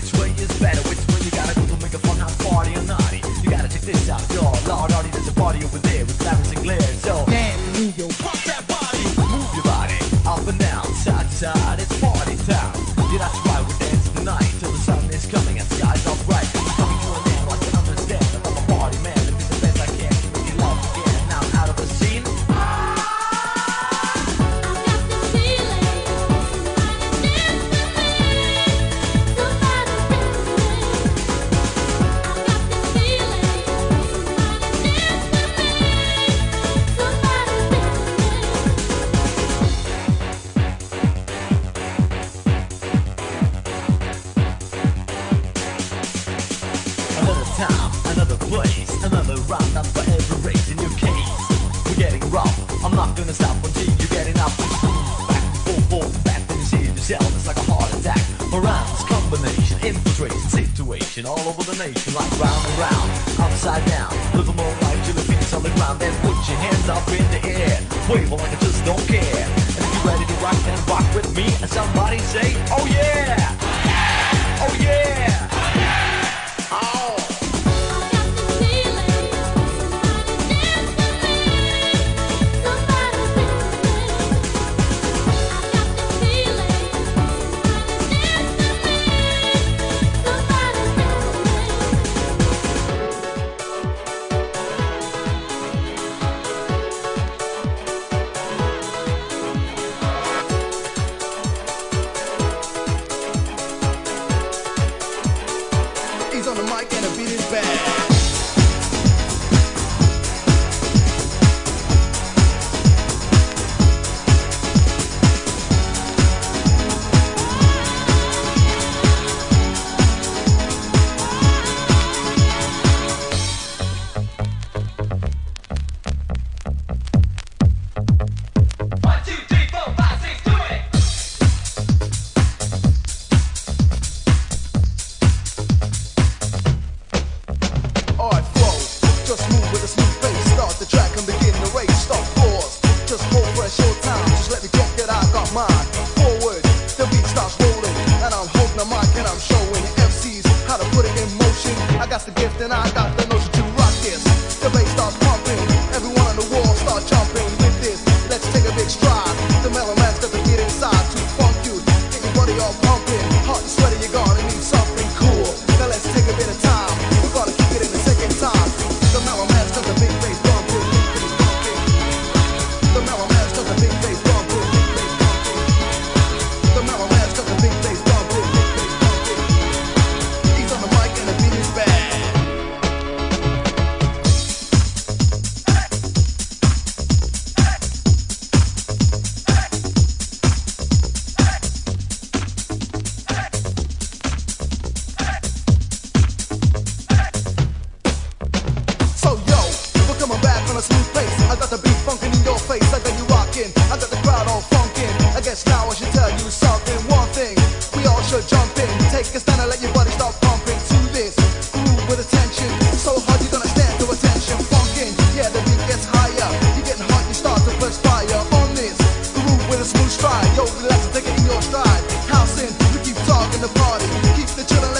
Which way is better? Which way you gotta go to make a fun house party or naughty? You gotta check this out, yo. Lord, already, there's a party over there with sirens and glare. So damn, New York. gonna stop until you get enough. Back, forth, forth, back when you see yourself, it's like a heart attack. Around combination, infiltration, situation, all over the nation, like round and round, upside down. Live a more life till the feet's on the ground, then put your hands up in the air, wave like I just don't care. And if you're ready to rock, then rock with me, and somebody say, Oh yeah, oh yeah. Oh, yeah! House in, we keep talking the party, keep the chillin'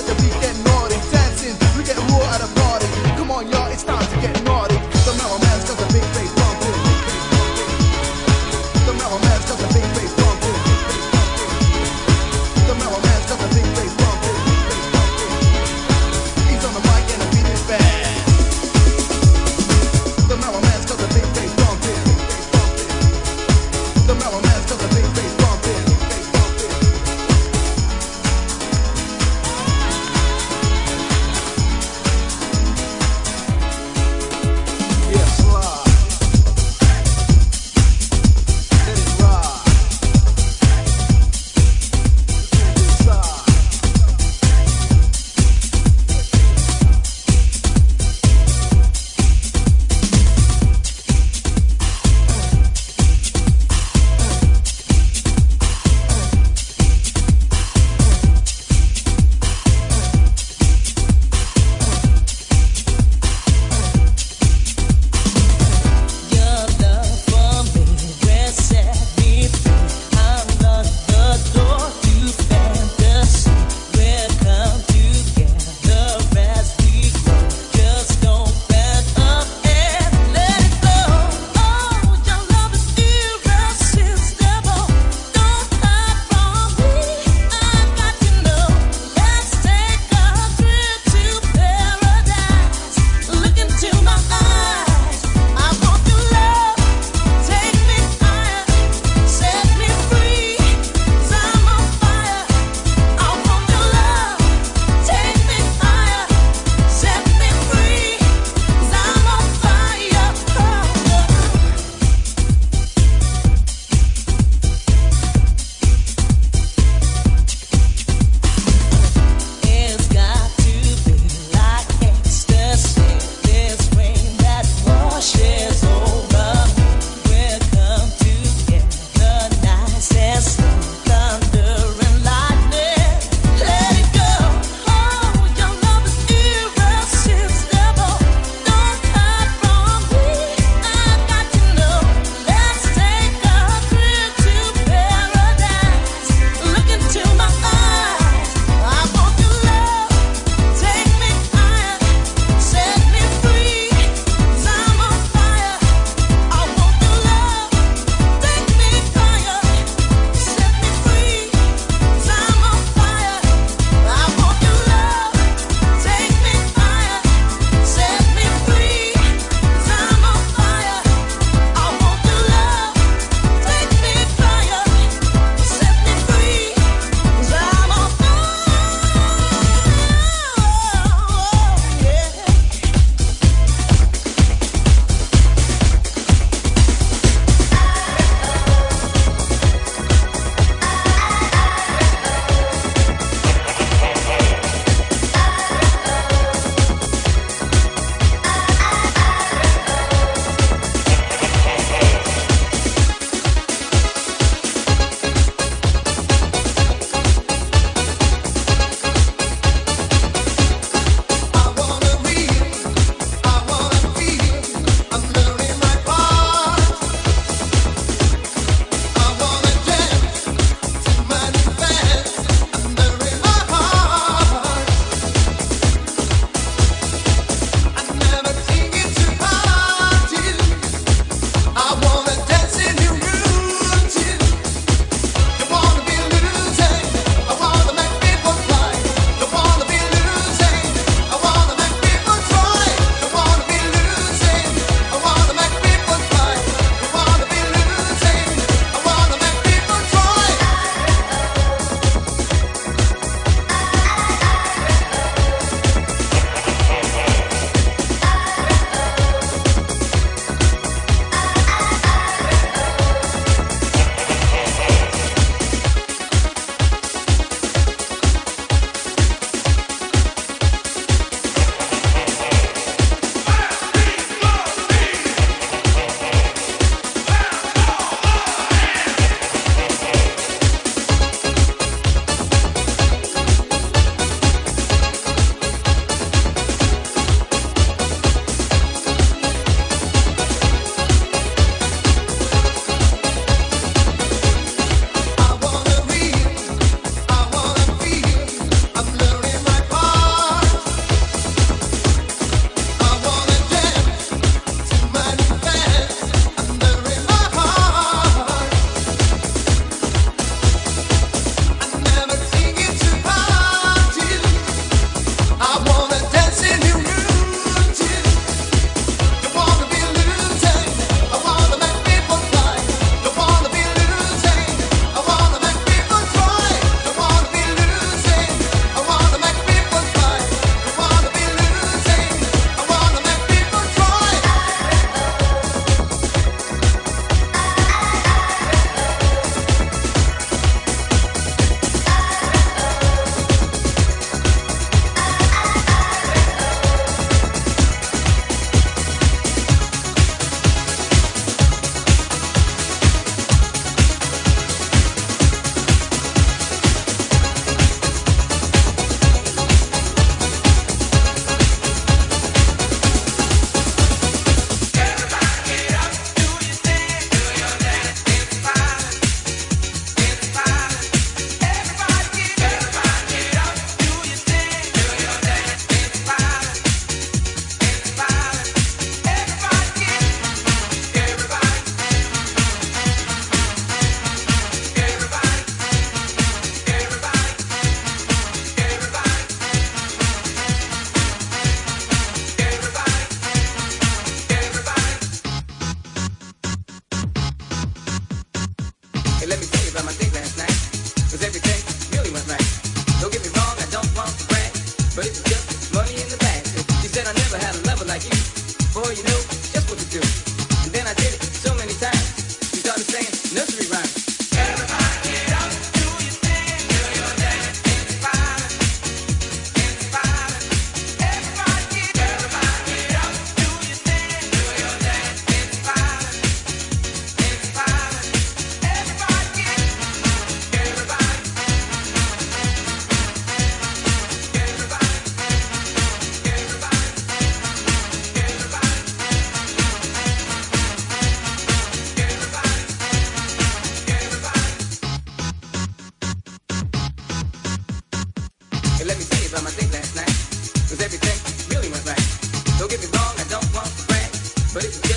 Come on,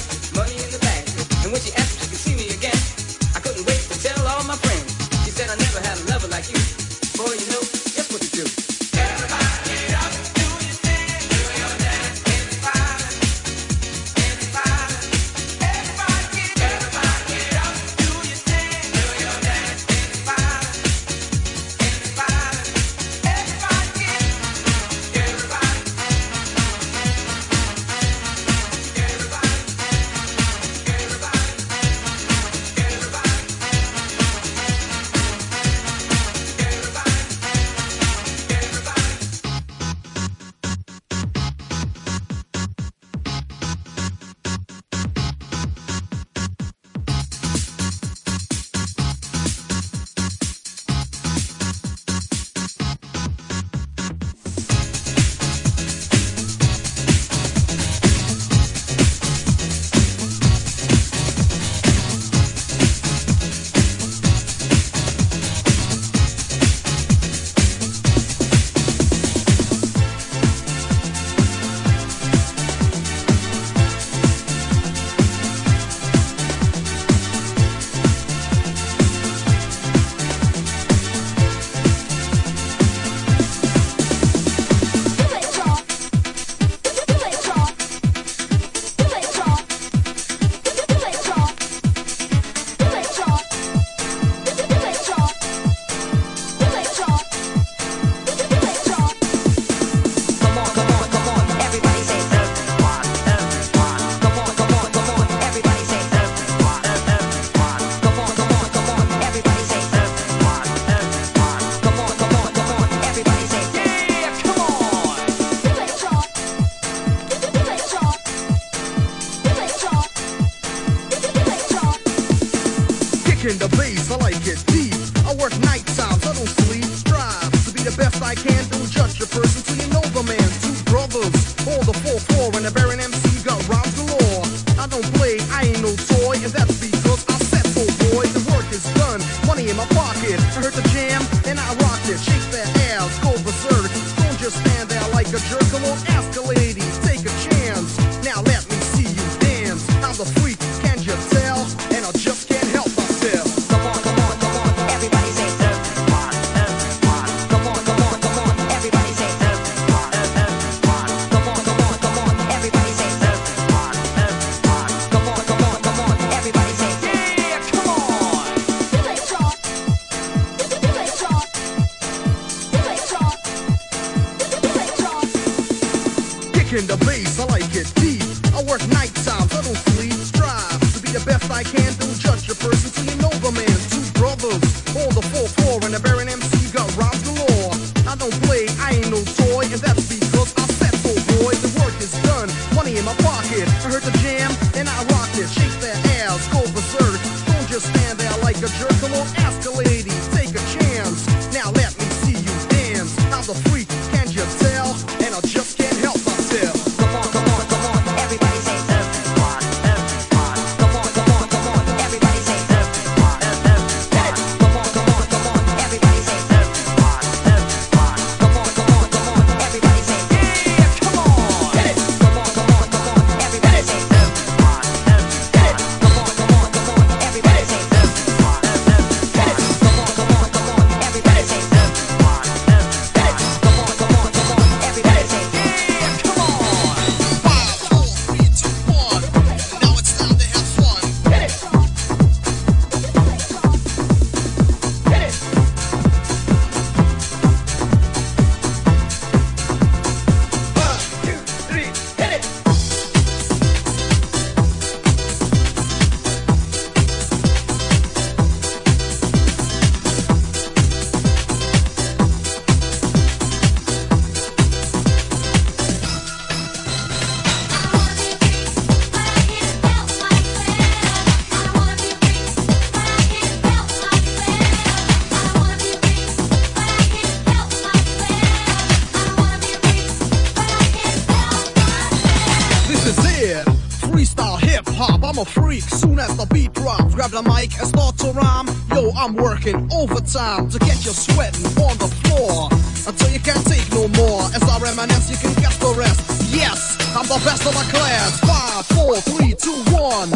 as beat drops, grab the mic and start to rhyme. Yo, I'm working overtime to get you sweating on the floor until you can't take no more. As I reminisce, you can guess the rest. Yes, I'm the best of my class. Five, four, three, two, one.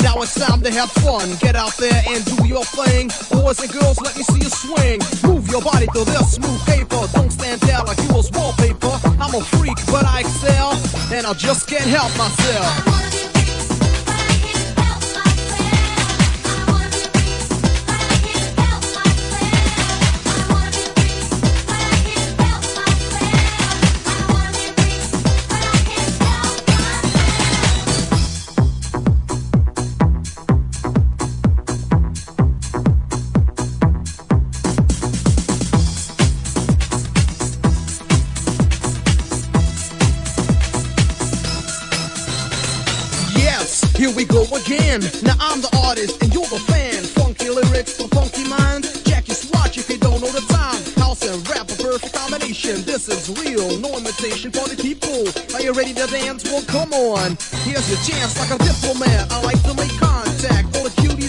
Now it's time to have fun. Get out there and do your thing. Boys and girls, let me see you swing. Move your body to this smooth paper. Don't stand there like you was wallpaper. I'm a freak, but I excel, and I just can't help myself. We go again. Now I'm the artist and you're the fan. Funky lyrics for funky minds. Jack your swatch if you don't know the time. House and rap a perfect combination. This is real, no imitation for the people. Are you ready to dance? Well, come on. Here's your chance like a diplomat. I like to make contact. All the cuties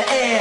the air.